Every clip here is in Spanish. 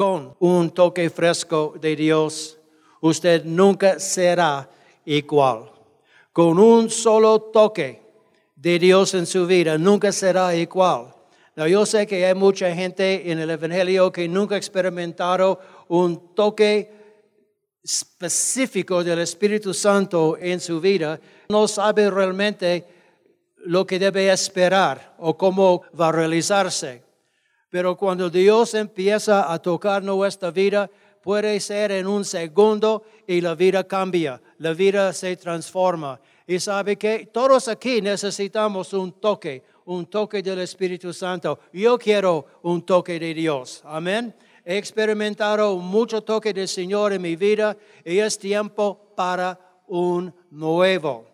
con un toque fresco de Dios, usted nunca será igual. Con un solo toque de Dios en su vida, nunca será igual. Yo sé que hay mucha gente en el Evangelio que nunca ha experimentado un toque específico del Espíritu Santo en su vida, no sabe realmente lo que debe esperar o cómo va a realizarse. Pero cuando Dios empieza a tocar nuestra vida, puede ser en un segundo y la vida cambia, la vida se transforma. Y sabe que todos aquí necesitamos un toque, un toque del Espíritu Santo. Yo quiero un toque de Dios. Amén. He experimentado mucho toque del Señor en mi vida y es tiempo para un nuevo.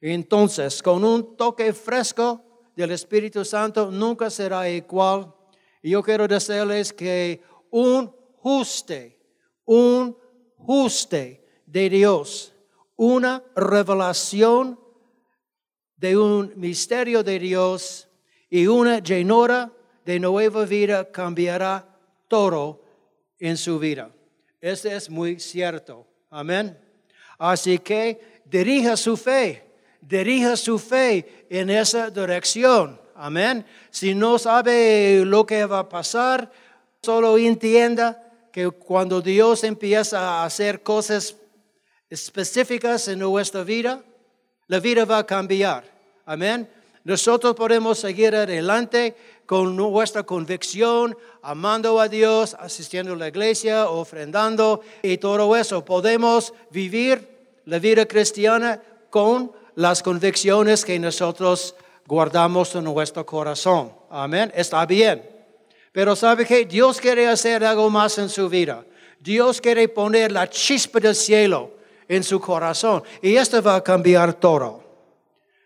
Entonces, con un toque fresco del Espíritu Santo nunca será igual. Y yo quiero decirles que un juste, un juste de Dios, una revelación de un misterio de Dios y una llenura de nueva vida cambiará todo en su vida. Eso es muy cierto. Amén. Así que dirija su fe, dirija su fe en esa dirección. Amén. Si no sabe lo que va a pasar, solo entienda que cuando Dios empieza a hacer cosas específicas en nuestra vida, la vida va a cambiar. Amén. Nosotros podemos seguir adelante con nuestra convicción, amando a Dios, asistiendo a la iglesia, ofrendando y todo eso. Podemos vivir la vida cristiana con las convicciones que nosotros guardamos en nuestro corazón. Amén. Está bien. Pero sabe que Dios quiere hacer algo más en su vida. Dios quiere poner la chispa del cielo en su corazón y esto va a cambiar todo.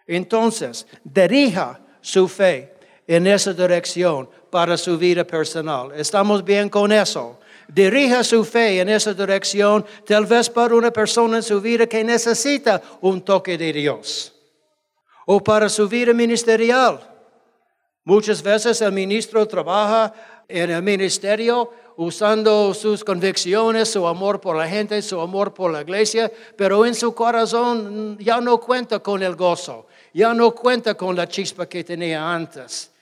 Entonces, dirija su fe en esa dirección para su vida personal. ¿Estamos bien con eso? Dirija su fe en esa dirección, tal vez para una persona en su vida que necesita un toque de Dios. O para su vida ministerial. Muchas veces el ministro trabaja en el ministerio usando sus convicciones, su amor por la gente, su amor por la iglesia, pero en su corazón ya no cuenta con el gozo, ya no cuenta con la chispa que tenía antes.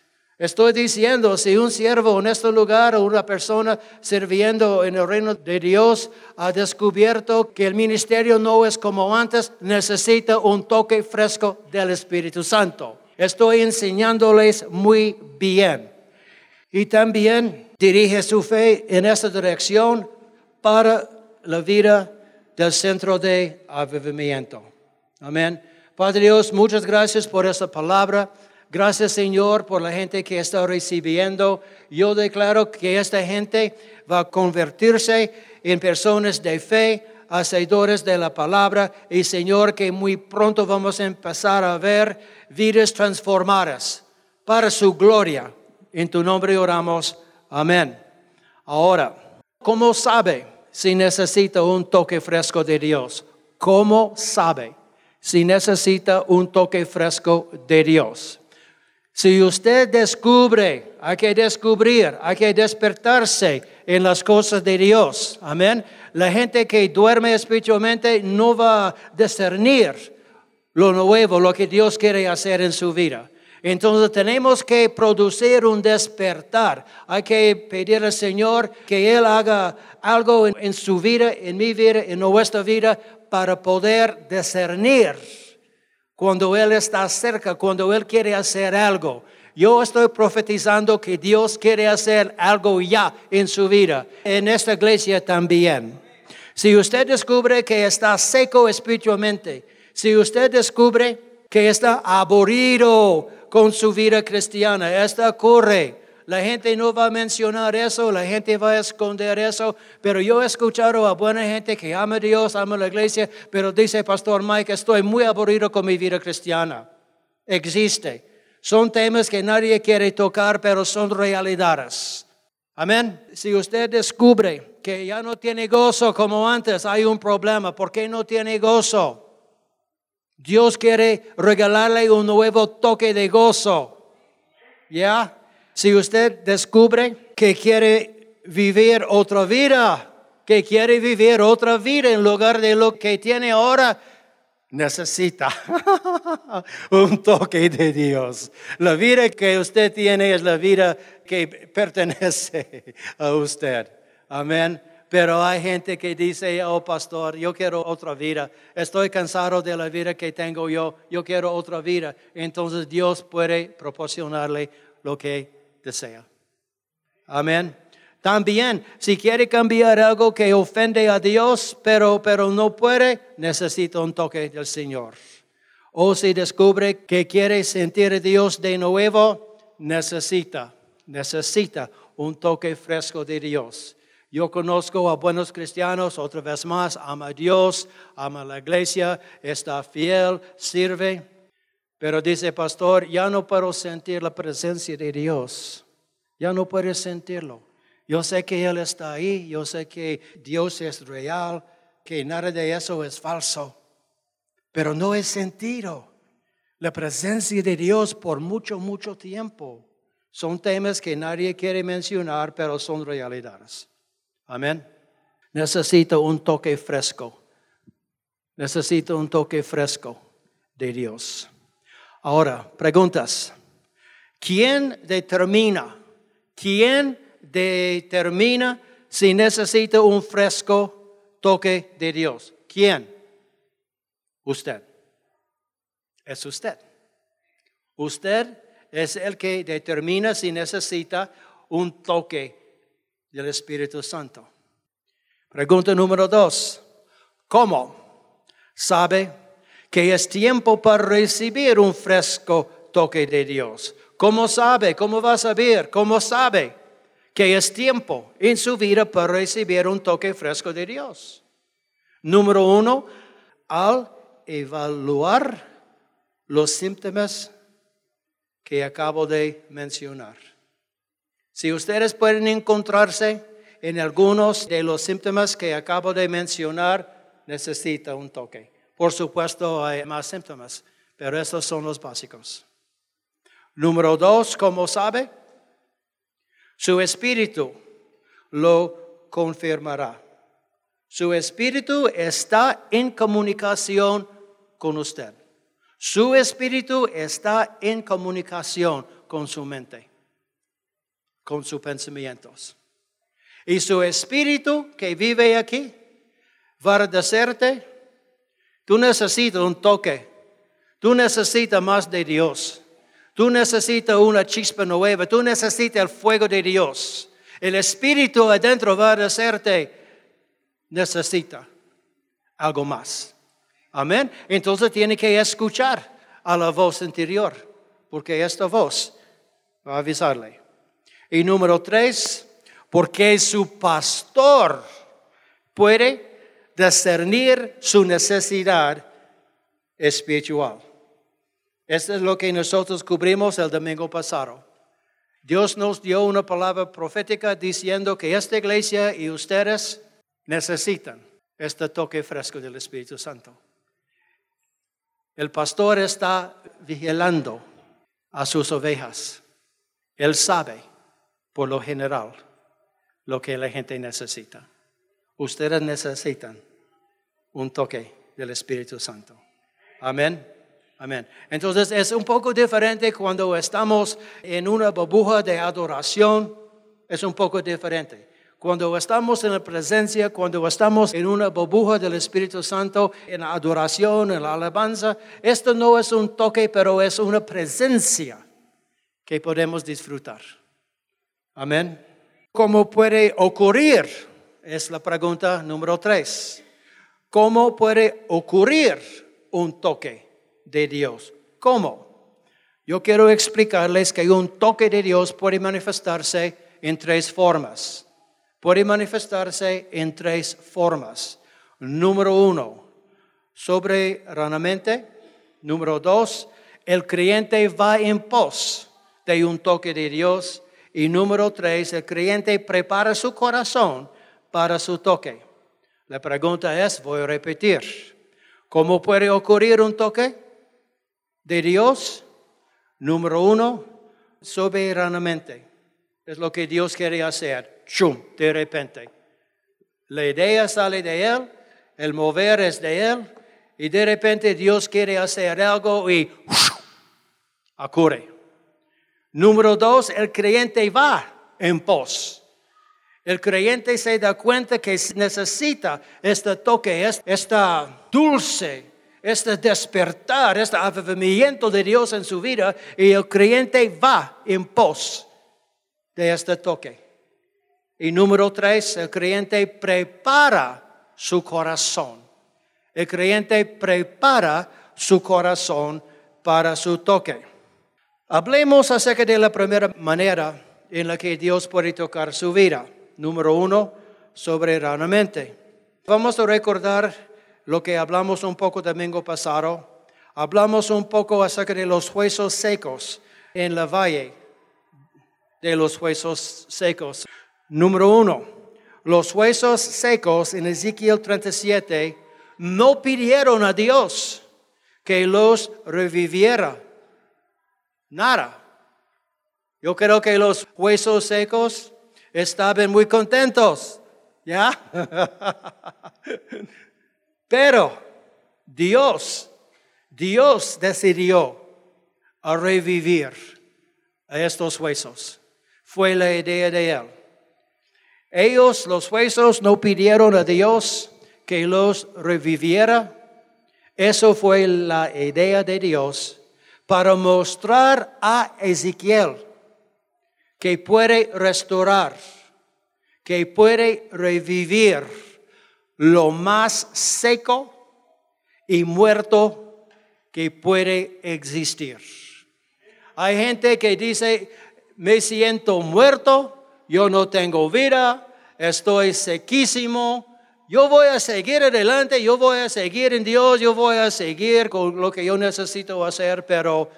Estoy diciendo, si un siervo en este lugar o una persona sirviendo en el reino de Dios ha descubierto que el ministerio no es como antes, necesita un toque fresco del Espíritu Santo. Estoy enseñándoles muy bien. Y también dirige su fe en esta dirección para la vida del centro de avivamiento. Amén. Padre Dios, muchas gracias por esta palabra. Gracias Señor por la gente que está recibiendo. Yo declaro que esta gente va a convertirse en personas de fe, hacedores de la palabra y Señor que muy pronto vamos a empezar a ver vidas transformadas para su gloria. En tu nombre oramos. Amén. Ahora, ¿cómo sabe si necesita un toque fresco de Dios? ¿Cómo sabe si necesita un toque fresco de Dios? Si usted descubre, hay que descubrir, hay que despertarse en las cosas de Dios. Amén. La gente que duerme espiritualmente no va a discernir lo nuevo, lo que Dios quiere hacer en su vida. Entonces tenemos que producir un despertar. Hay que pedir al Señor que Él haga algo en, en su vida, en mi vida, en nuestra vida, para poder discernir cuando Él está cerca, cuando Él quiere hacer algo. Yo estoy profetizando que Dios quiere hacer algo ya en su vida, en esta iglesia también. Si usted descubre que está seco espiritualmente, si usted descubre que está aburrido con su vida cristiana, esto ocurre la gente no va a mencionar eso, la gente va a esconder eso, pero yo he escuchado a buena gente que ama a Dios, ama a la iglesia, pero dice Pastor Mike, estoy muy aburrido con mi vida cristiana. Existe. Son temas que nadie quiere tocar, pero son realidades. Amén. Si usted descubre que ya no tiene gozo como antes, hay un problema. ¿Por qué no tiene gozo? Dios quiere regalarle un nuevo toque de gozo. ¿Ya? Si usted descubre que quiere vivir otra vida, que quiere vivir otra vida en lugar de lo que tiene ahora, necesita un toque de Dios. La vida que usted tiene es la vida que pertenece a usted. Amén. Pero hay gente que dice, oh pastor, yo quiero otra vida. Estoy cansado de la vida que tengo yo. Yo quiero otra vida. Entonces Dios puede proporcionarle lo que desea. Amén. También, si quiere cambiar algo que ofende a Dios, pero, pero no puede, necesita un toque del Señor. O si descubre que quiere sentir a Dios de nuevo, necesita, necesita un toque fresco de Dios. Yo conozco a buenos cristianos, otra vez más, ama a Dios, ama a la iglesia, está fiel, sirve, pero dice pastor, ya no puedo sentir la presencia de Dios, ya no puedo sentirlo. Yo sé que Él está ahí, yo sé que Dios es real, que nada de eso es falso, pero no he sentido la presencia de Dios por mucho, mucho tiempo. Son temas que nadie quiere mencionar, pero son realidades. Amén. Necesito un toque fresco. Necesito un toque fresco de Dios. Ahora, preguntas. ¿Quién determina? ¿Quién determina si necesita un fresco toque de Dios. ¿Quién? Usted. Es usted. Usted es el que determina si necesita un toque del Espíritu Santo. Pregunta número dos. ¿Cómo sabe que es tiempo para recibir un fresco toque de Dios? ¿Cómo sabe? ¿Cómo va a saber? ¿Cómo sabe? que es tiempo en su vida para recibir un toque fresco de Dios. Número uno, al evaluar los síntomas que acabo de mencionar. Si ustedes pueden encontrarse en algunos de los síntomas que acabo de mencionar, necesita un toque. Por supuesto, hay más síntomas, pero estos son los básicos. Número dos, ¿cómo sabe? Su espíritu lo confirmará. Su espíritu está en comunicación con usted. Su espíritu está en comunicación con su mente, con sus pensamientos. Y su espíritu que vive aquí va a decirte, tú necesitas un toque, tú necesitas más de Dios. Tú necesitas una chispa nueva, tú necesitas el fuego de Dios. El Espíritu adentro va a decirte, necesita algo más. Amén. Entonces tiene que escuchar a la voz interior, porque esta voz va a avisarle. Y número tres, porque su pastor puede discernir su necesidad espiritual. Esto es lo que nosotros cubrimos el domingo pasado. Dios nos dio una palabra profética diciendo que esta iglesia y ustedes necesitan este toque fresco del Espíritu Santo. El pastor está vigilando a sus ovejas. Él sabe, por lo general, lo que la gente necesita. Ustedes necesitan un toque del Espíritu Santo. Amén. Amén. Entonces es un poco diferente cuando estamos en una burbuja de adoración, es un poco diferente. Cuando estamos en la presencia, cuando estamos en una burbuja del Espíritu Santo, en la adoración, en la alabanza, esto no es un toque, pero es una presencia que podemos disfrutar. Amén. ¿Cómo puede ocurrir? Es la pregunta número tres. ¿Cómo puede ocurrir un toque? de Dios. ¿Cómo? Yo quiero explicarles que un toque de Dios puede manifestarse en tres formas. Puede manifestarse en tres formas. Número uno, soberanamente. Número dos, el creyente va en pos de un toque de Dios. Y número tres, el creyente prepara su corazón para su toque. La pregunta es, voy a repetir, ¿cómo puede ocurrir un toque? de Dios, número uno, soberanamente. Es lo que Dios quiere hacer. chum, de repente. La idea sale de Él, el mover es de Él, y de repente Dios quiere hacer algo y ocurre. Número dos, el creyente va en pos. El creyente se da cuenta que necesita este toque, esta dulce, este despertar, este avivamiento de Dios en su vida y el creyente va en pos de este toque. Y número tres, el creyente prepara su corazón. El creyente prepara su corazón para su toque. Hablemos acerca de la primera manera en la que Dios puede tocar su vida. Número uno, soberanamente. Vamos a recordar lo que hablamos un poco domingo pasado. Hablamos un poco acerca de los huesos secos en la valle de los huesos secos. Número uno, los huesos secos en Ezequiel 37 no pidieron a Dios que los reviviera. Nada. Yo creo que los huesos secos estaban muy contentos. ¿Ya? Pero Dios, Dios decidió a revivir a estos huesos. Fue la idea de Él. Ellos, los huesos, no pidieron a Dios que los reviviera. Eso fue la idea de Dios para mostrar a Ezequiel que puede restaurar, que puede revivir lo más seco y muerto que puede existir. Hay gente que dice, me siento muerto, yo no tengo vida, estoy sequísimo, yo voy a seguir adelante, yo voy a seguir en Dios, yo voy a seguir con lo que yo necesito hacer, pero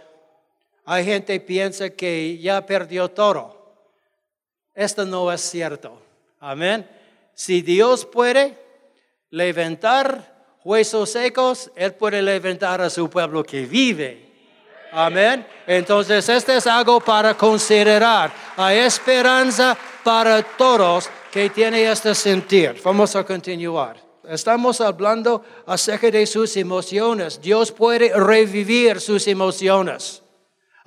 hay gente que piensa que ya perdió todo. Esto no es cierto. Amén. Si Dios puede levantar huesos secos, Él puede levantar a su pueblo que vive. Amén. Entonces, este es algo para considerar. Hay esperanza para todos que tiene este sentir. Vamos a continuar. Estamos hablando acerca de sus emociones. Dios puede revivir sus emociones.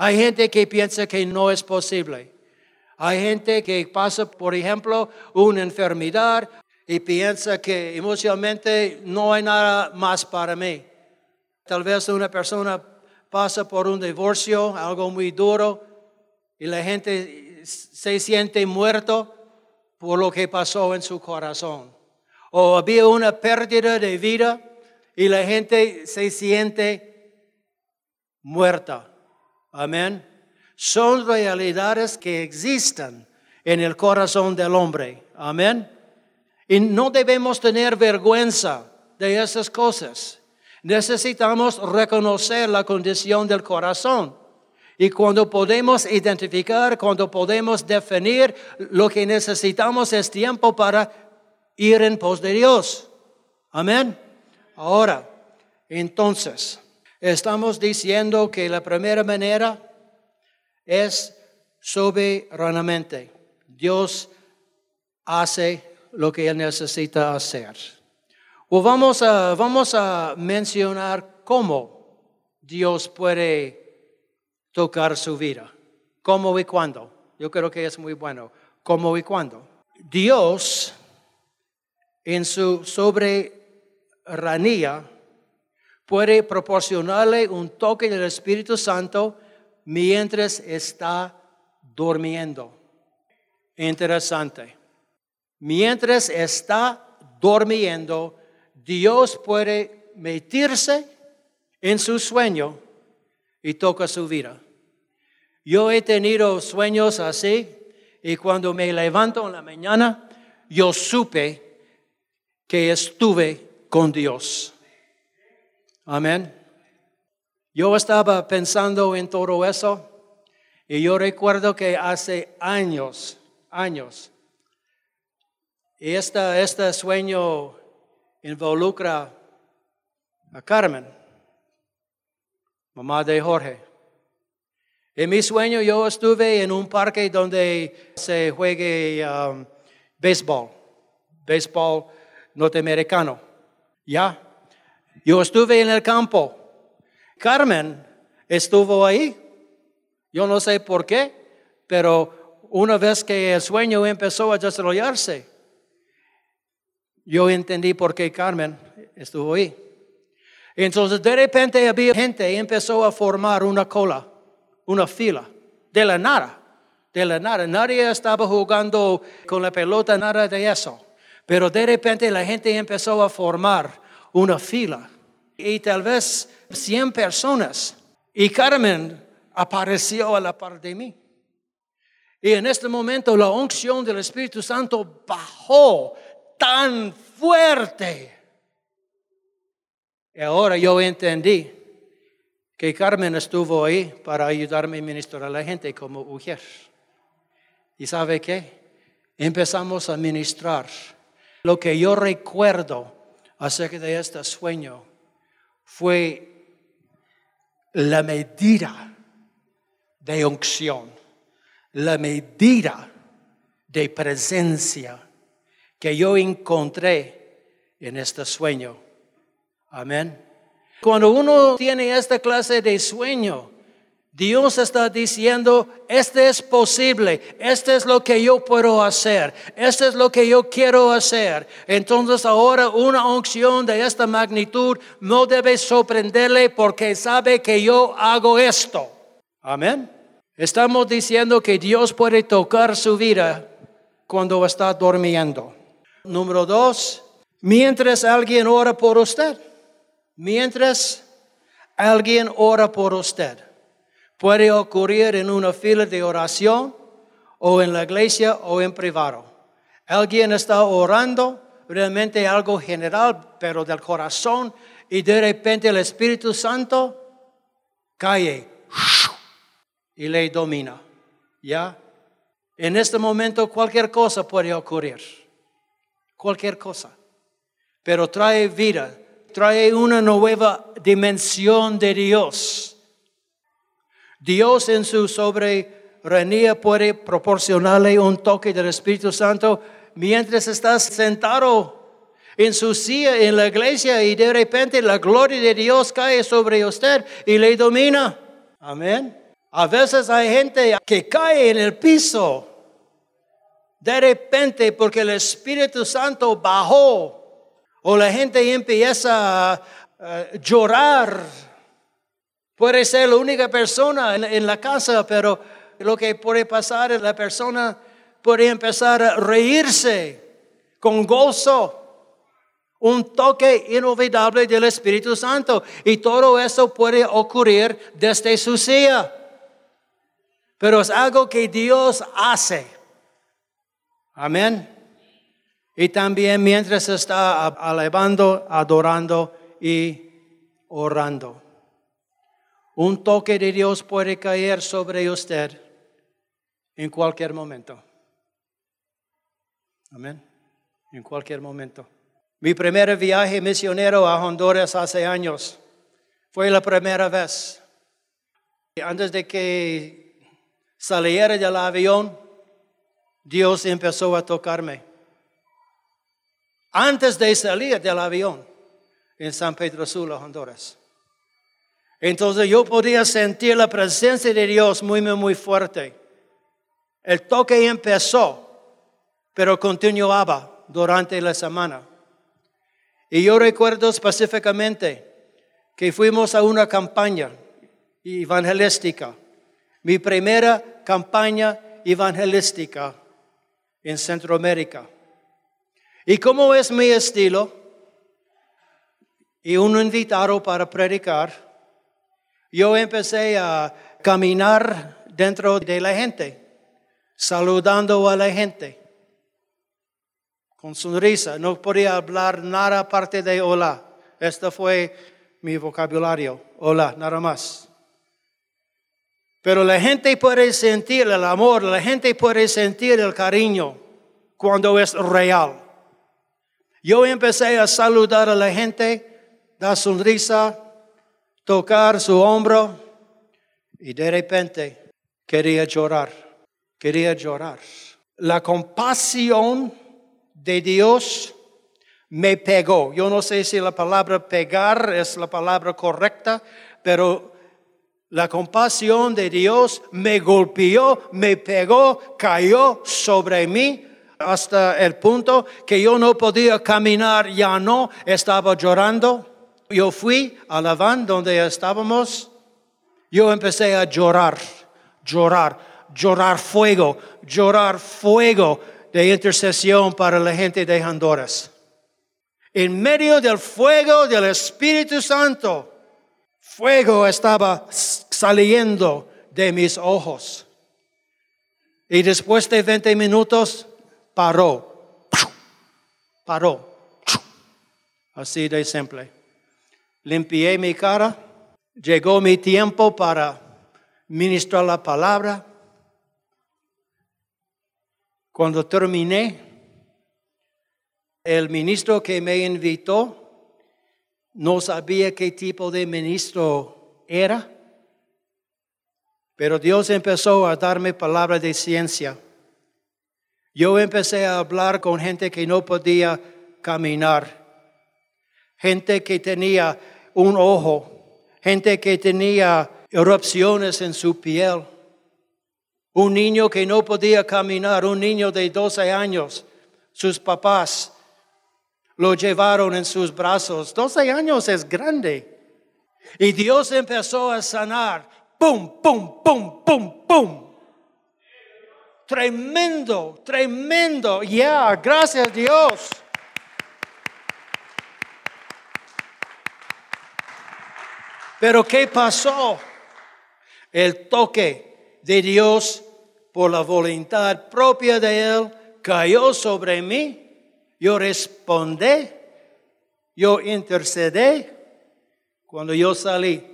Hay gente que piensa que no es posible. Hay gente que pasa, por ejemplo, una enfermedad y piensa que emocionalmente no hay nada más para mí. Tal vez una persona pasa por un divorcio, algo muy duro, y la gente se siente muerto por lo que pasó en su corazón. O había una pérdida de vida y la gente se siente muerta. Amén. Son realidades que existen en el corazón del hombre. Amén. Y no debemos tener vergüenza de esas cosas. Necesitamos reconocer la condición del corazón. Y cuando podemos identificar, cuando podemos definir, lo que necesitamos es tiempo para ir en pos de Dios. Amén. Ahora, entonces, estamos diciendo que la primera manera es soberanamente. Dios hace lo que Él necesita hacer. Vamos a, vamos a mencionar cómo Dios puede tocar su vida. ¿Cómo y cuándo? Yo creo que es muy bueno. ¿Cómo y cuándo? Dios, en su soberanía, puede proporcionarle un toque del Espíritu Santo mientras está durmiendo. Interesante. Mientras está durmiendo, Dios puede meterse en su sueño y toca su vida. Yo he tenido sueños así y cuando me levanto en la mañana, yo supe que estuve con Dios. Amén. Yo estaba pensando en todo eso y yo recuerdo que hace años, años, y este sueño involucra a Carmen mamá de Jorge. En mi sueño yo estuve en un parque donde se juegue um, béisbol, béisbol norteamericano. ¿Ya? Yo estuve en el campo. Carmen estuvo ahí. Yo no sé por qué, pero una vez que el sueño empezó a desarrollarse, yo entendí por qué Carmen estuvo ahí. Entonces de repente había gente y empezó a formar una cola, una fila, de la nada, de la nada. Nadie estaba jugando con la pelota, nada de eso. Pero de repente la gente empezó a formar una fila y tal vez 100 personas. Y Carmen apareció a la par de mí. Y en este momento la unción del Espíritu Santo bajó tan fuerte. Y ahora yo entendí que Carmen estuvo ahí para ayudarme a ministrar a la gente como mujer. ¿Y sabe qué? Empezamos a ministrar. Lo que yo recuerdo acerca de este sueño fue la medida de unción, la medida de presencia que yo encontré en este sueño. Amén. Cuando uno tiene esta clase de sueño, Dios está diciendo, este es posible, este es lo que yo puedo hacer, este es lo que yo quiero hacer. Entonces ahora una unción de esta magnitud no debe sorprenderle porque sabe que yo hago esto. Amén. Estamos diciendo que Dios puede tocar su vida cuando está durmiendo. Número dos, mientras alguien ora por usted, mientras alguien ora por usted. Puede ocurrir en una fila de oración o en la iglesia o en privado. Alguien está orando, realmente algo general, pero del corazón, y de repente el Espíritu Santo cae y le domina. ¿Ya? En este momento cualquier cosa puede ocurrir. Cualquier cosa. Pero trae vida, trae una nueva dimensión de Dios Dios en su soberanía puede proporcionarle un toque del Espíritu Santo mientras estás sentado en su silla en la iglesia y de repente la gloria de Dios cae sobre usted y le domina. Amén. A veces hay gente que cae en el piso de repente porque el Espíritu Santo bajó o la gente empieza a, llorar Puede ser la única persona en, la casa, pero lo que puede pasar es la persona puede empezar a reírse con gozo. Un toque inolvidable del Espíritu Santo. Y todo eso puede ocurrir desde su silla. Pero es algo que Dios hace. Amén. Y también mientras está alabando, adorando y orando. Un toque de Dios puede caer sobre usted en cualquier momento. Amén. En cualquier momento. Mi primer viaje misionero a Honduras hace años fue la primera vez. Antes de que saliera del avión, Dios empezó a tocarme. Antes de salir del avión en San Pedro Sula, Honduras. Entonces yo podía sentir la presencia de Dios muy, muy, fuerte. El toque empezó, pero continuaba durante la semana. Y yo recuerdo específicamente que fuimos a una campaña evangelística, mi primera campaña evangelística en Centroamérica. ¿Y cómo es mi estilo? Y un invitado para predicar yo empecé a caminar dentro de la gente, saludando a la gente, con sonrisa. No podía hablar nada aparte de hola. Este fue mi vocabulario. Hola, nada más. Pero la gente puede sentir el amor, la gente puede sentir el cariño cuando es real. Yo empecé a saludar a la gente, dar sonrisa, tocar su hombro y de repente quería llorar, quería llorar. La compasión de Dios me pegó. Yo no sé si la palabra pegar es la palabra correcta, pero la compasión de Dios me golpeó, me pegó, cayó sobre mí hasta el punto que yo no podía caminar, ya no, estaba llorando. Yo fui a la van donde estábamos, yo empecé a llorar, llorar, llorar fuego, llorar fuego de intercesión para la gente de Honduras. En medio del fuego del Espíritu Santo, fuego estaba saliendo de mis ojos. Y después de 20 minutos, paró. Paró. Así de simple. Limpié mi cara. Llegó mi tiempo para ministrar la palabra. Cuando terminé, el ministro que me invitó no sabía qué tipo de ministro era, pero Dios empezó a darme palabras de ciencia. Yo empecé a hablar con gente que no podía caminar, gente que tenía un ojo, gente que tenía erupciones en su piel, un niño que no podía caminar, un niño de 12 años, sus papás lo llevaron en sus brazos. 12 años es grande. Y Dios empezó a sanar. Pum, pum, pum, pum, pum. Tremendo, tremendo. Ya, gracias a Dios. Pero ¿qué pasó? El toque de Dios por la voluntad propia de Él cayó sobre mí yo respondí, yo intercedí cuando yo salí.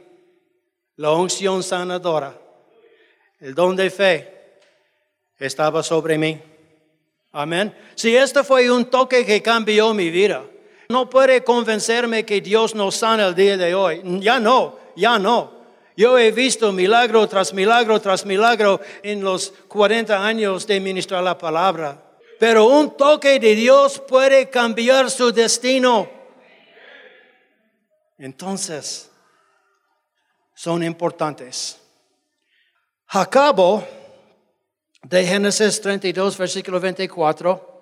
La unción sanadora, el don de fe estaba sobre mí. Amén. Si esto fue un toque que cambió mi vida, no puede convencerme que Dios no sana el día de hoy. Ya no, ya no. Yo he visto milagro tras milagro tras milagro en los 40 años de ministrar la palabra. Pero un toque de Dios puede cambiar su destino. Entonces, son importantes. Jacobo, de Génesis 32, versículo 24,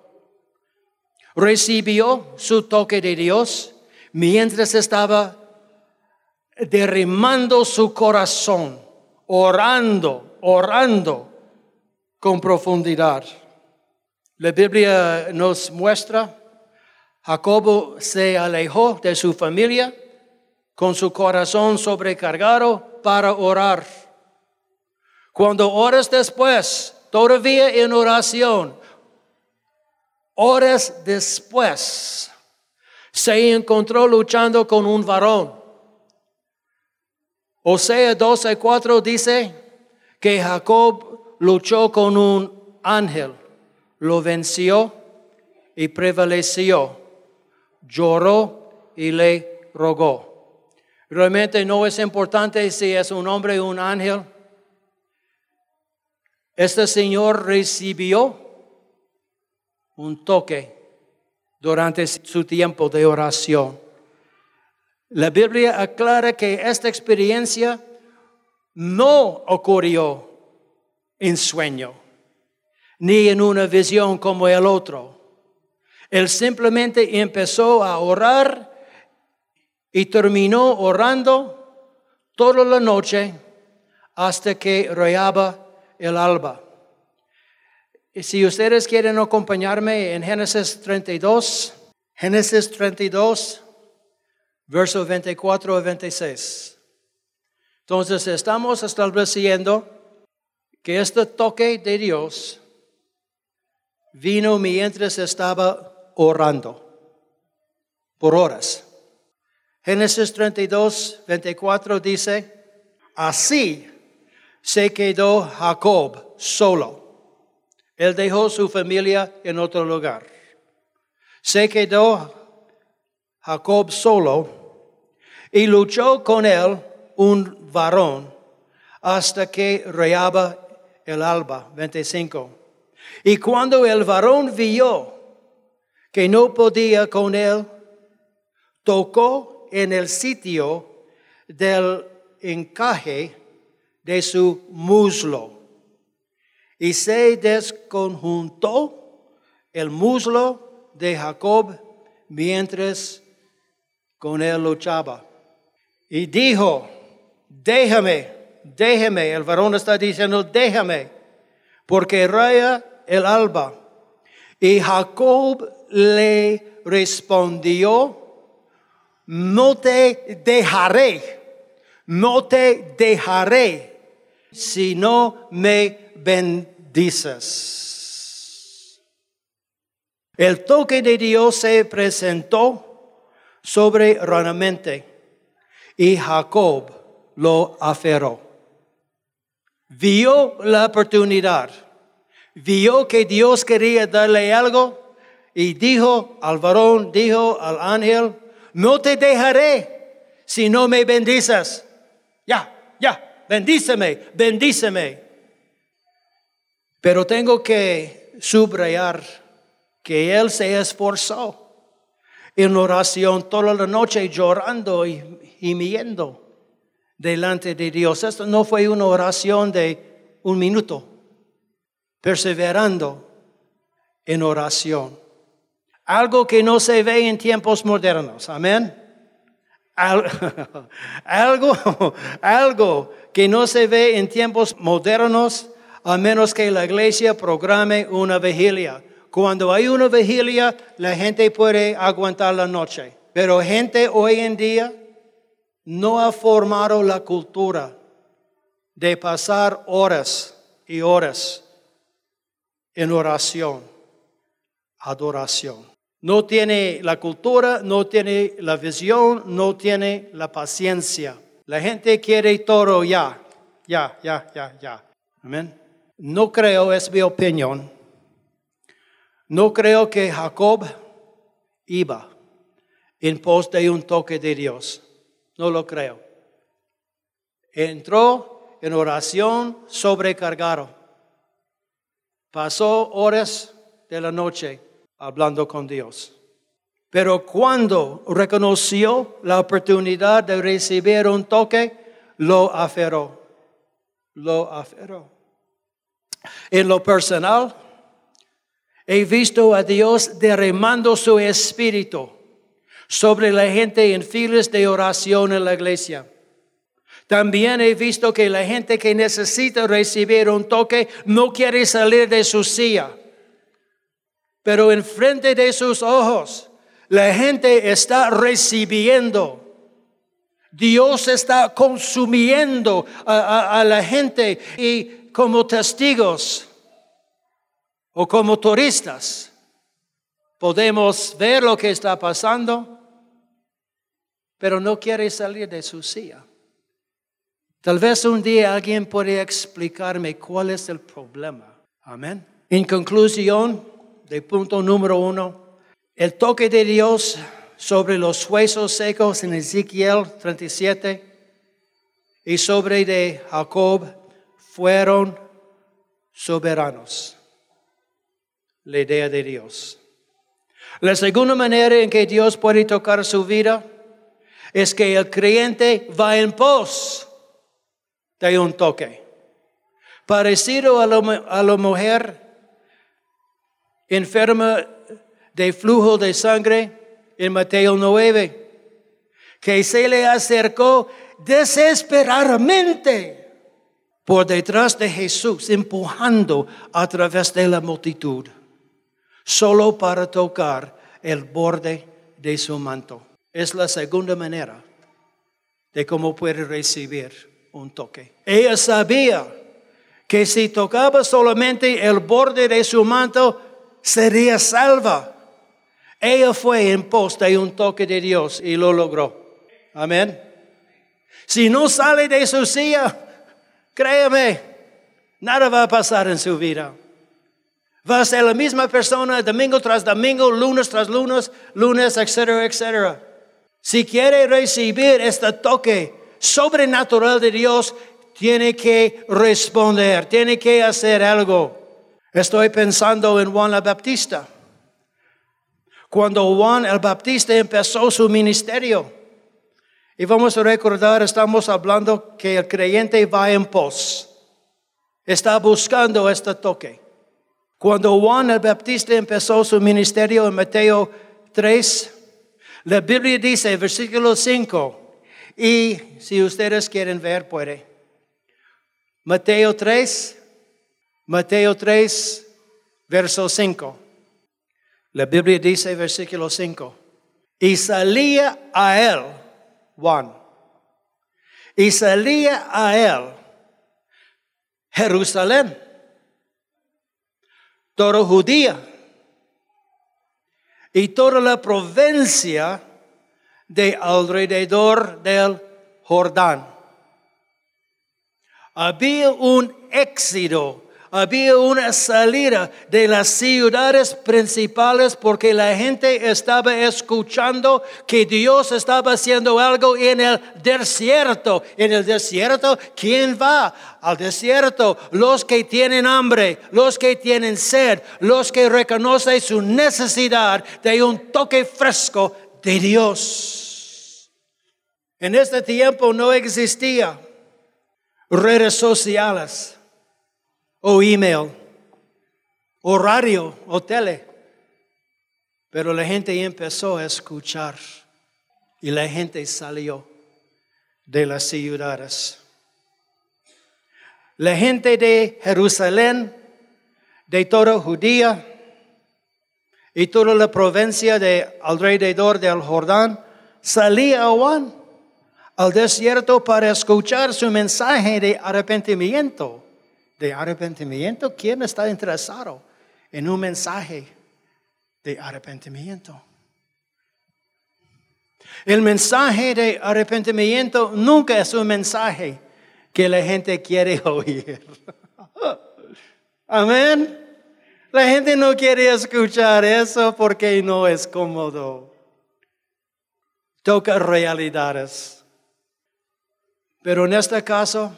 recibió su toque de Dios mientras estaba derrimando su corazón, orando, orando con profundidad. La Biblia nos muestra, Jacobo se alejó de su familia con su corazón sobrecargado para orar. Cuando horas después, todavía en oración, horas después, se encontró luchando con un varón. Osea 12:4 dice que Jacob luchó con un ángel lo venció y prevaleció, lloró y le rogó. Realmente no es importante si es un hombre o un ángel. Este Señor recibió un toque durante su tiempo de oración. La Biblia aclara que esta experiencia no ocurrió en sueño ni en una visión como el otro. Él simplemente empezó a orar y terminó orando toda la noche hasta que rayaba el alba. Y si ustedes quieren acompañarme en Génesis 32, Génesis 32, versos 24 a 26. Entonces estamos estableciendo que este toque de Dios vino mientras estaba orando por horas. Génesis 32, 24 dice, así se quedó Jacob solo. Él dejó su familia en otro lugar. Se quedó Jacob solo y luchó con él un varón hasta que rayaba el alba. 25. Y cuando el varón vio que no podía con él, tocó en el sitio del encaje de su muslo y se desconjuntó el muslo de Jacob mientras con él luchaba. Y dijo, déjame, déjame, el varón está diciendo, déjame, porque raya el alba. Y Jacob le respondió, no te dejaré, no te dejaré si no me bendices. El toque de Dios se presentó soberanamente y Jacob lo aferró. Vio la oportunidad, vio que Dios quería darle algo y dijo al varón, dijo al ángel, no te dejaré si no me bendices. Ya, ya, bendíceme, bendíceme. Pero tengo que subrayar que él se esforzó en oración toda la noche llorando y, y miendo delante de Dios. Esto no fue una oración de un minuto, perseverando en oración. Algo que no se ve en tiempos modernos. Amén. algo, algo que no se ve en tiempos modernos, a menos que la iglesia programe una vigilia. Cuando hay una vigilia, la gente puede aguantar la noche. Pero gente hoy en día no ha formado la cultura de pasar horas y horas en oración, adoración. No tiene la cultura, no tiene la visión, no tiene la paciencia. La gente quiere todo ya, ya, ya, ya, ya. Amén. No creo, es mi opinión. No creo que Jacob iba en pos de un toque de Dios. No lo creo. Entró en oración sobrecargado. Pasó horas de la noche hablando con Dios. Pero cuando reconoció la oportunidad de recibir un toque, lo aferró. Lo aferró. En lo personal, he visto a Dios derramando su espíritu sobre la gente en filas de oración en la iglesia. También he visto que la gente que necesita recibir un toque no quiere salir de su silla pero enfrente de sus ojos la gente está recibiendo. Dios está consumiendo a, la gente y como testigos o como turistas podemos ver lo que está pasando, pero no quiere salir de su silla. Tal vez un día alguien puede explicarme cuál es el problema. Amén. En conclusión, de punto número uno, el toque de Dios sobre los huesos secos en Ezequiel 37 y sobre de Jacob fueron soberanos. La idea de Dios. La segunda manera en que Dios puede tocar su vida es que el creyente va en pos de un toque. Parecido a la, a la mujer enferma de flujo de sangre en Mateo 9, que se le acercó desesperadamente por detrás de Jesús, empujando a través de la multitud, solo para tocar el borde de su manto. Es la segunda manera de cómo puede recibir un toque. Ella sabía que si tocaba solamente el borde de su manto, sería salva. Ella fue en pos de un toque de Dios y lo logró. Amén. Si no sale de su silla, créeme, nada va a pasar en su vida. Va a ser la misma persona domingo tras domingo, lunes tras lunes, lunes, etcétera, etcétera. Si quiere recibir este toque sobrenatural de Dios, tiene que responder, tiene que hacer algo. Estoy pensando en Juan la Baptista. cuando Juan el Baptista empezó su ministerio. Y vamos a recordar, estamos hablando que el creyente va en pos. Está buscando este toque. Cuando Juan el Baptista empezó su ministerio en Mateo 3, la Biblia dice, versículo 5, y si ustedes quieren ver, puede. Mateo 3, Mateo 3, verso 5. La Biblia dice, versículo 5, y salía a él, Juan, y salía a él Jerusalén, toda Judía. Y toda la provincia de alrededor del Jordán. Había un éxito había una salida de las ciudades principales porque la gente estaba escuchando que Dios estaba haciendo algo en el desierto. En el desierto, ¿quién va al desierto? Los que tienen hambre, los que tienen sed, los que reconocen su necesidad de un toque fresco de Dios. En este tiempo no existía redes sociales o email, o radio, o tele. Pero la gente empezó a escuchar y la gente salió de las ciudades. La gente de Jerusalén, de toda Judía y toda la provincia de alrededor del Jordán, salía a Juan al desierto para escuchar su mensaje de arrepentimiento de arrepentimiento? ¿Quién está interesado en un mensaje de arrepentimiento? El mensaje de arrepentimiento nunca es un mensaje que la gente quiere oír. Amén. La gente no quiere escuchar eso porque no es cómodo. Toca realidades. Pero en este caso,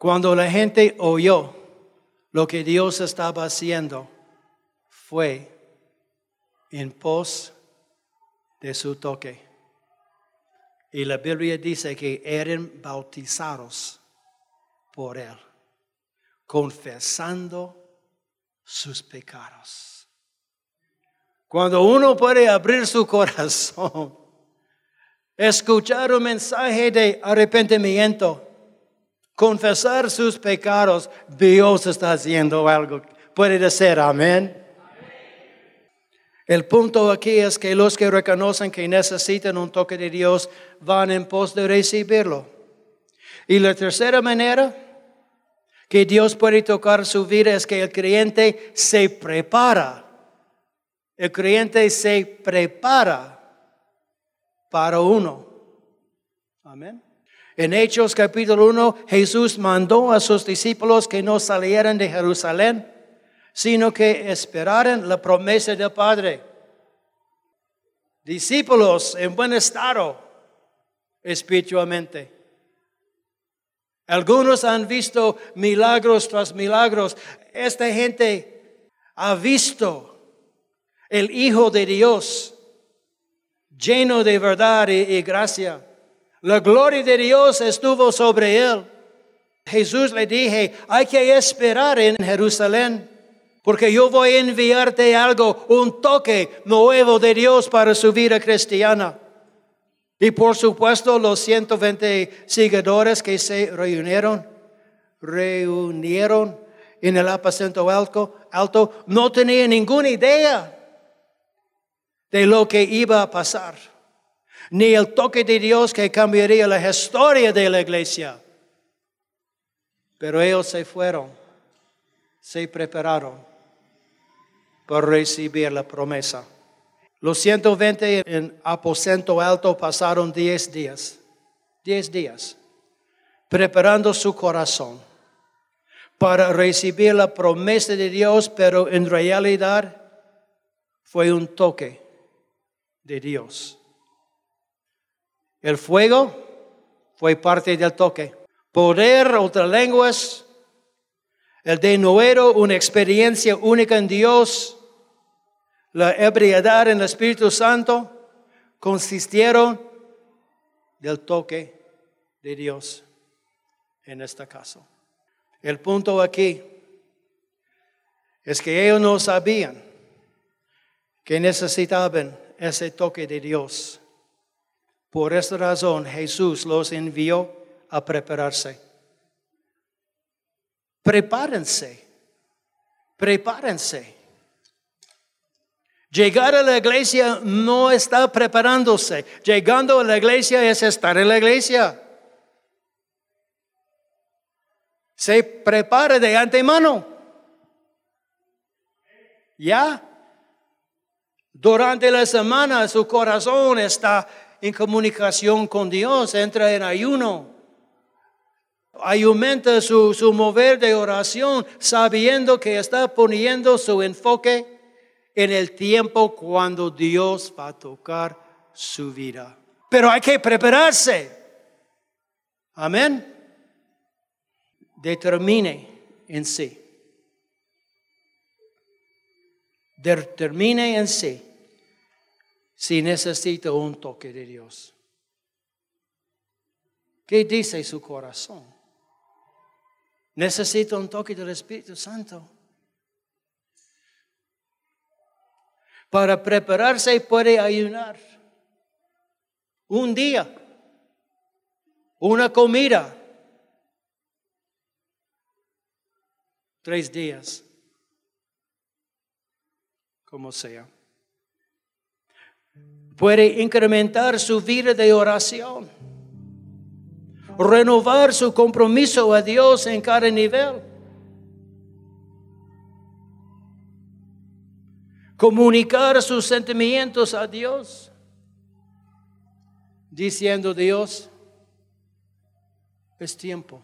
cuando la gente oyó lo que Dios estaba haciendo, fue en pos de su toque. Y la Biblia dice que eran bautizados por él, confesando sus pecados. Cuando uno puede abrir su corazón, escuchar un mensaje de arrepentimiento, confesar sus pecados, Dios está haciendo algo. Puede decir amén. El punto aquí es que los que reconocen que necesitan un toque de Dios van en pos de recibirlo. Y la tercera manera que Dios puede tocar su vida es que el creyente se prepara. El creyente se prepara para uno. Amén. En Hechos capítulo 1, Jesús mandó a sus discípulos que no salieran de Jerusalén, sino que esperaran la promesa del Padre. Discípulos en buen estado espiritualmente. Algunos han visto milagros tras milagros. Esta gente ha visto el Hijo de Dios lleno de verdad y, gracia. La gloria de Dios estuvo sobre él. Jesús le dije, hay que esperar en Jerusalén, porque yo voy a enviarte algo, un toque nuevo de Dios para su vida cristiana. Y por supuesto los 120 seguidores que se reunieron, reunieron en el aposento alto, alto, no tenían ninguna idea de lo que iba a pasar ni el toque de Dios que cambiaría la historia de la iglesia. Pero ellos se fueron, se prepararon para recibir la promesa. Los 120 en aposento alto pasaron 10 días, 10 días, preparando su corazón para recibir la promesa de Dios, pero en realidad fue un toque de Dios. El fuego fue parte del toque. Poder, otras lenguas. El de nuevo, una experiencia única en Dios. la ebriedad en el Espíritu Santo consistieron del toque de Dios en este caso. El punto aquí es que ellos no sabían que necesitaban ese toque de Dios. Por esta razón Jesús los envió a prepararse. Prepárense, prepárense. Llegar a la iglesia no está preparándose. Llegando a la iglesia es estar en la iglesia. Se prepara de antemano. Ya. Durante la semana su corazón está en comunicación con Dios, entra en ayuno. Aumenta su, su mover de oración sabiendo que está poniendo su enfoque en el tiempo cuando Dios va a tocar su vida. Pero hay que prepararse. Amén. Determine en sí. Determine en sí si necesita un toque de Dios. ¿Qué dice su corazón? Necesita un toque del Espíritu Santo. Para prepararse puede ayunar. Un día, una comida, tres días, como sea. Puede incrementar su vida de oración, renovar su compromiso a Dios en cada nivel comunicar sus sentimientos a Dios, diciendo Dios, es tiempo.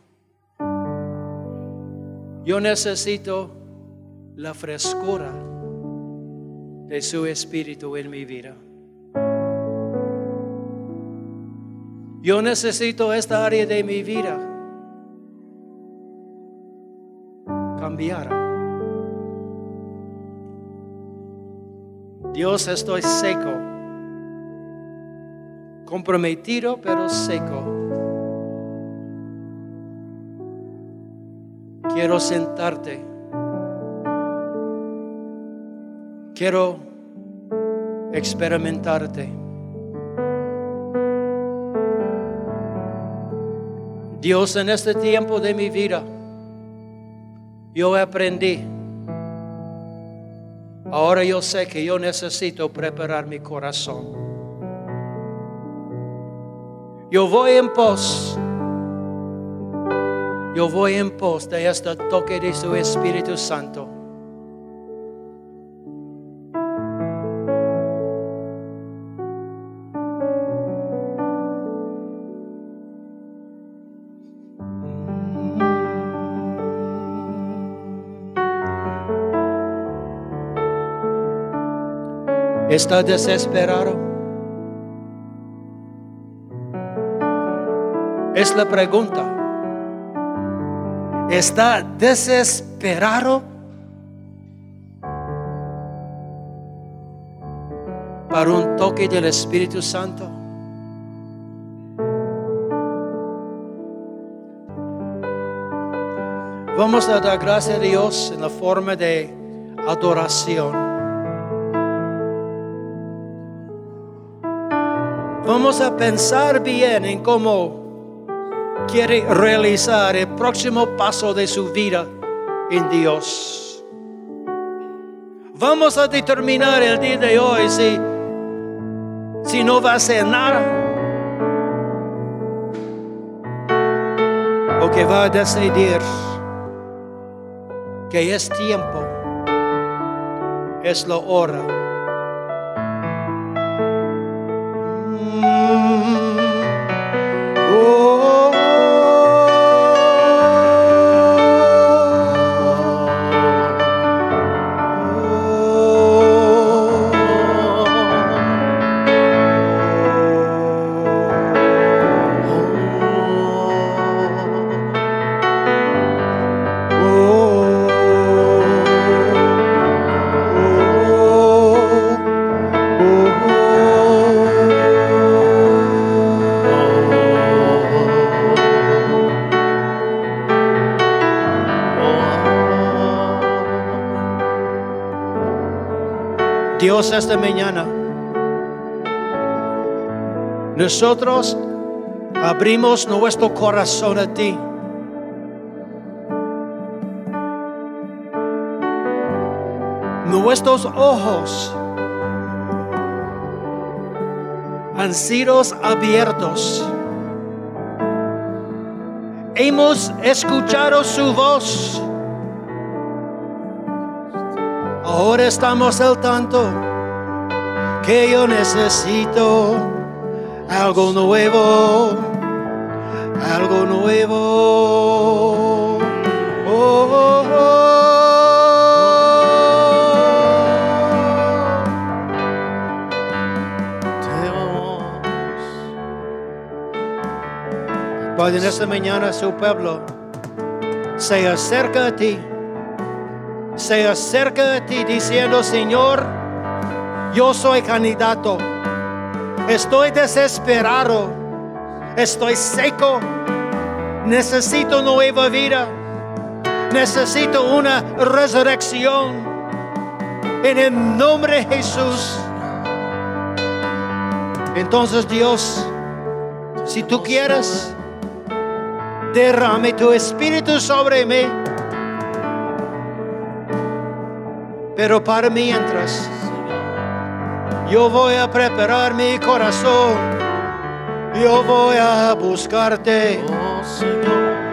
Yo necesito la frescura de su espíritu en mi vida. Yo necesito esta área de mi vida cambiar. Dios estoy seco, comprometido pero seco. Quiero sentarte. Quiero experimentarte. Dios, en este tiempo de mi vida, yo aprendí Ahora yo sé que yo necesito preparar mi corazón. Yo voy en pos. Yo voy en pos de este toque de su Espíritu Santo. ¿Está desesperado? Es la pregunta. ¿Está desesperado? Para un toque del Espíritu Santo. Vamos a dar gracias a Dios en la forma de adoración. Vamos a pensar bien en cómo quiere realizar el próximo paso de su vida en Dios. Vamos a determinar el día de hoy si, si no va a nada o que va a decidir que es tiempo, es la hora Mm-hmm. Dios esta mañana. Nosotros abrimos nuestro corazón a ti. Nuestros ojos han sido abiertos. Hemos escuchado su voz. Ahora estamos al tanto que yo necesito algo nuevo, algo nuevo. Oh, oh, oh. Padre, en esta mañana su pueblo se acerca a ti, se acerca a ti diciendo, Señor, yo soy candidato, estoy desesperado, estoy seco, necesito nueva vida, necesito una resurrección. En el nombre de Jesús. Entonces Dios, si tú quieres, derrame tu espíritu sobre mí. Pero para mientras, yo voy a preparar mi corazón. Yo voy a buscarte.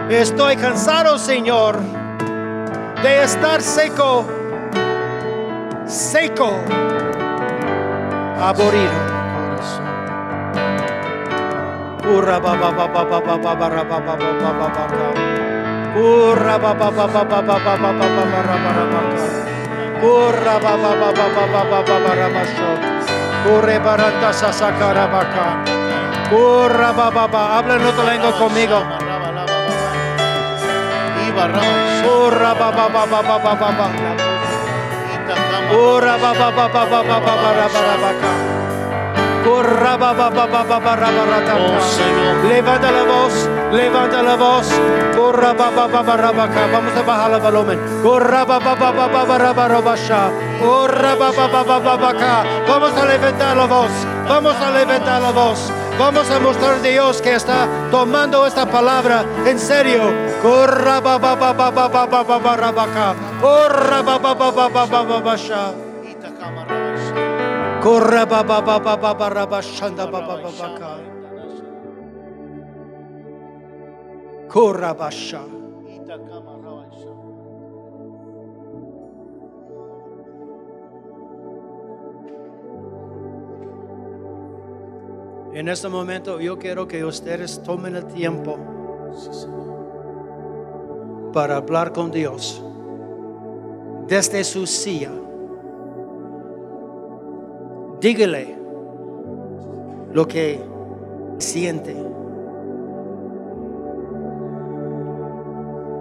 Estoy cansado, Señor, de estar seco, seco, aburrido. Urra Urra ba ba ba ba ba ba ba ba ba ra ba sho. Urre baranta sa sa ka ra ba ka. Urra ba ba ba. Habla en otra lengua conmigo. Urra ba ba ba ba ba ba ba ba. Urra ba ba ba ba ba ba ba ba ba ba ba ba Oh, levanta la voz, levanta la voz. Vamos a bajar el volumen. Vamos a levantar la voz. Vamos a levantar la voz. Vamos a mostrar a Dios que está tomando esta palabra en serio. Corra, Corra ba ba ba ba ba ra ba shanda ba ba ba ba ka. Ba sha. En este momento yo quiero que ustedes tomen el tiempo para hablar con Dios desde su silla. Dígale lo que siente,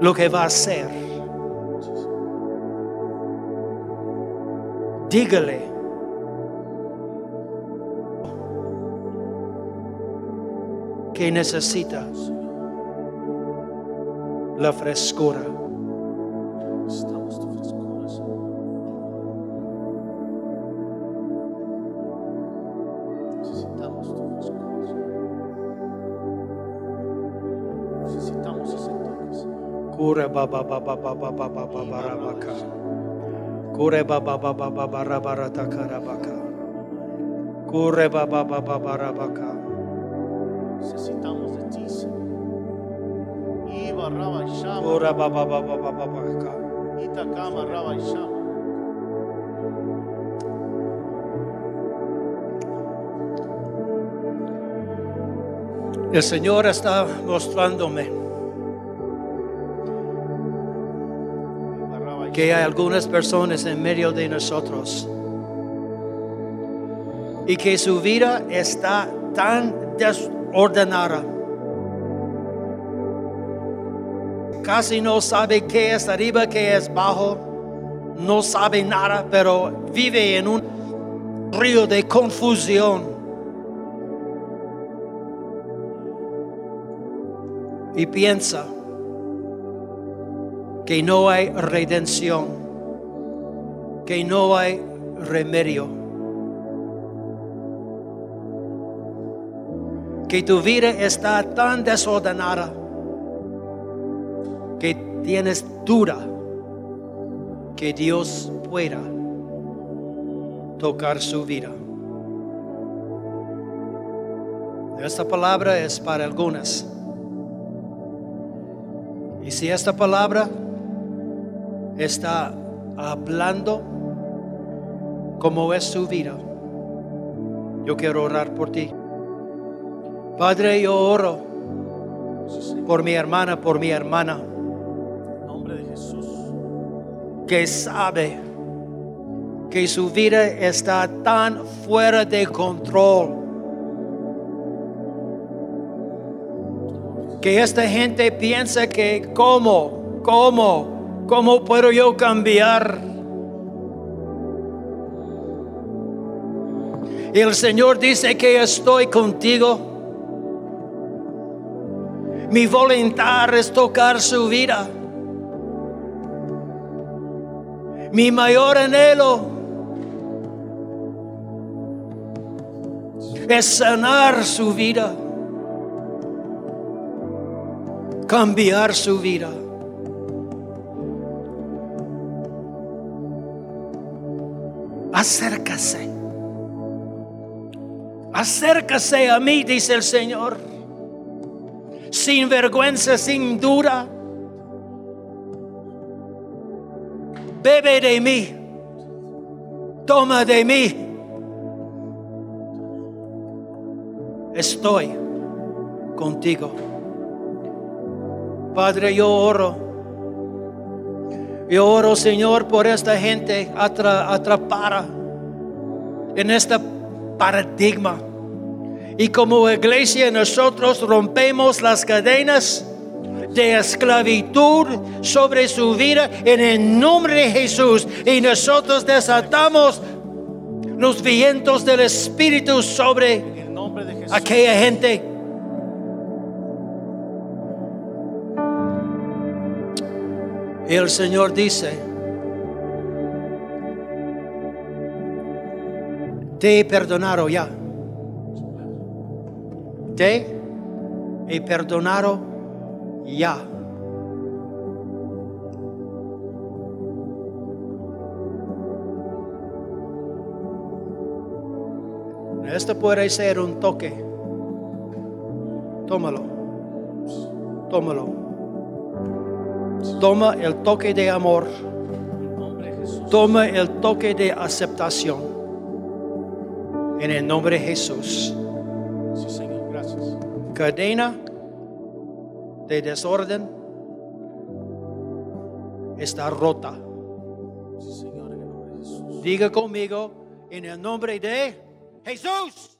lo que va a hacer. Dígale que necesita la frescura. Kure baba Necesitamos de ti, Señor. Iba rabashama. Itakama. El Señor está mostrándome que hay algunas personas en medio de nosotros y que su vida está tan desordenada. Casi no sabe qué es arriba, qué es bajo, no sabe nada, pero vive en un río de confusión. Y piensa que no hay redención, que no hay remedio. Que tu vida está tan desordenada que tienes duda que Dios pueda tocar su vida. Esta palabra es para algunas. Y si esta palabra está hablando como es su vida, yo quiero orar por ti. Padre, yo oro por mi hermana, por mi hermana, En nombre de Jesús. que sabe que su vida está tan fuera de control. Que esta gente piensa que cómo, cómo, cómo puedo yo cambiar. El Señor dice que estoy contigo. Mi voluntad es tocar su vida. Mi mayor anhelo es sanar su vida, cambiar su vida. Acércase. Acércase a mí, dice el Señor, sin vergüenza, sin duda. Bebe de mí, toma de mí. Estoy contigo. Padre, yo oro. Yo oro, Señor, por esta gente atra- atrapada en este paradigma. Y como iglesia nosotros rompemos las cadenas de esclavitud sobre su vida en el nombre de Jesús. Y nosotros desatamos los vientos del Espíritu sobre aquella gente. Y el Señor dice, te he perdonado ya. Te he perdonado ya. Esto puede ser un toque. Tómalo. Tómalo. Toma el toque de amor. Toma el toque de aceptación. En el nombre de Jesús. Sí, Señor. Gracias. Cadena de desorden está rota. Sí, Señor. En el nombre de Jesús. Diga conmigo en el nombre de Jesús.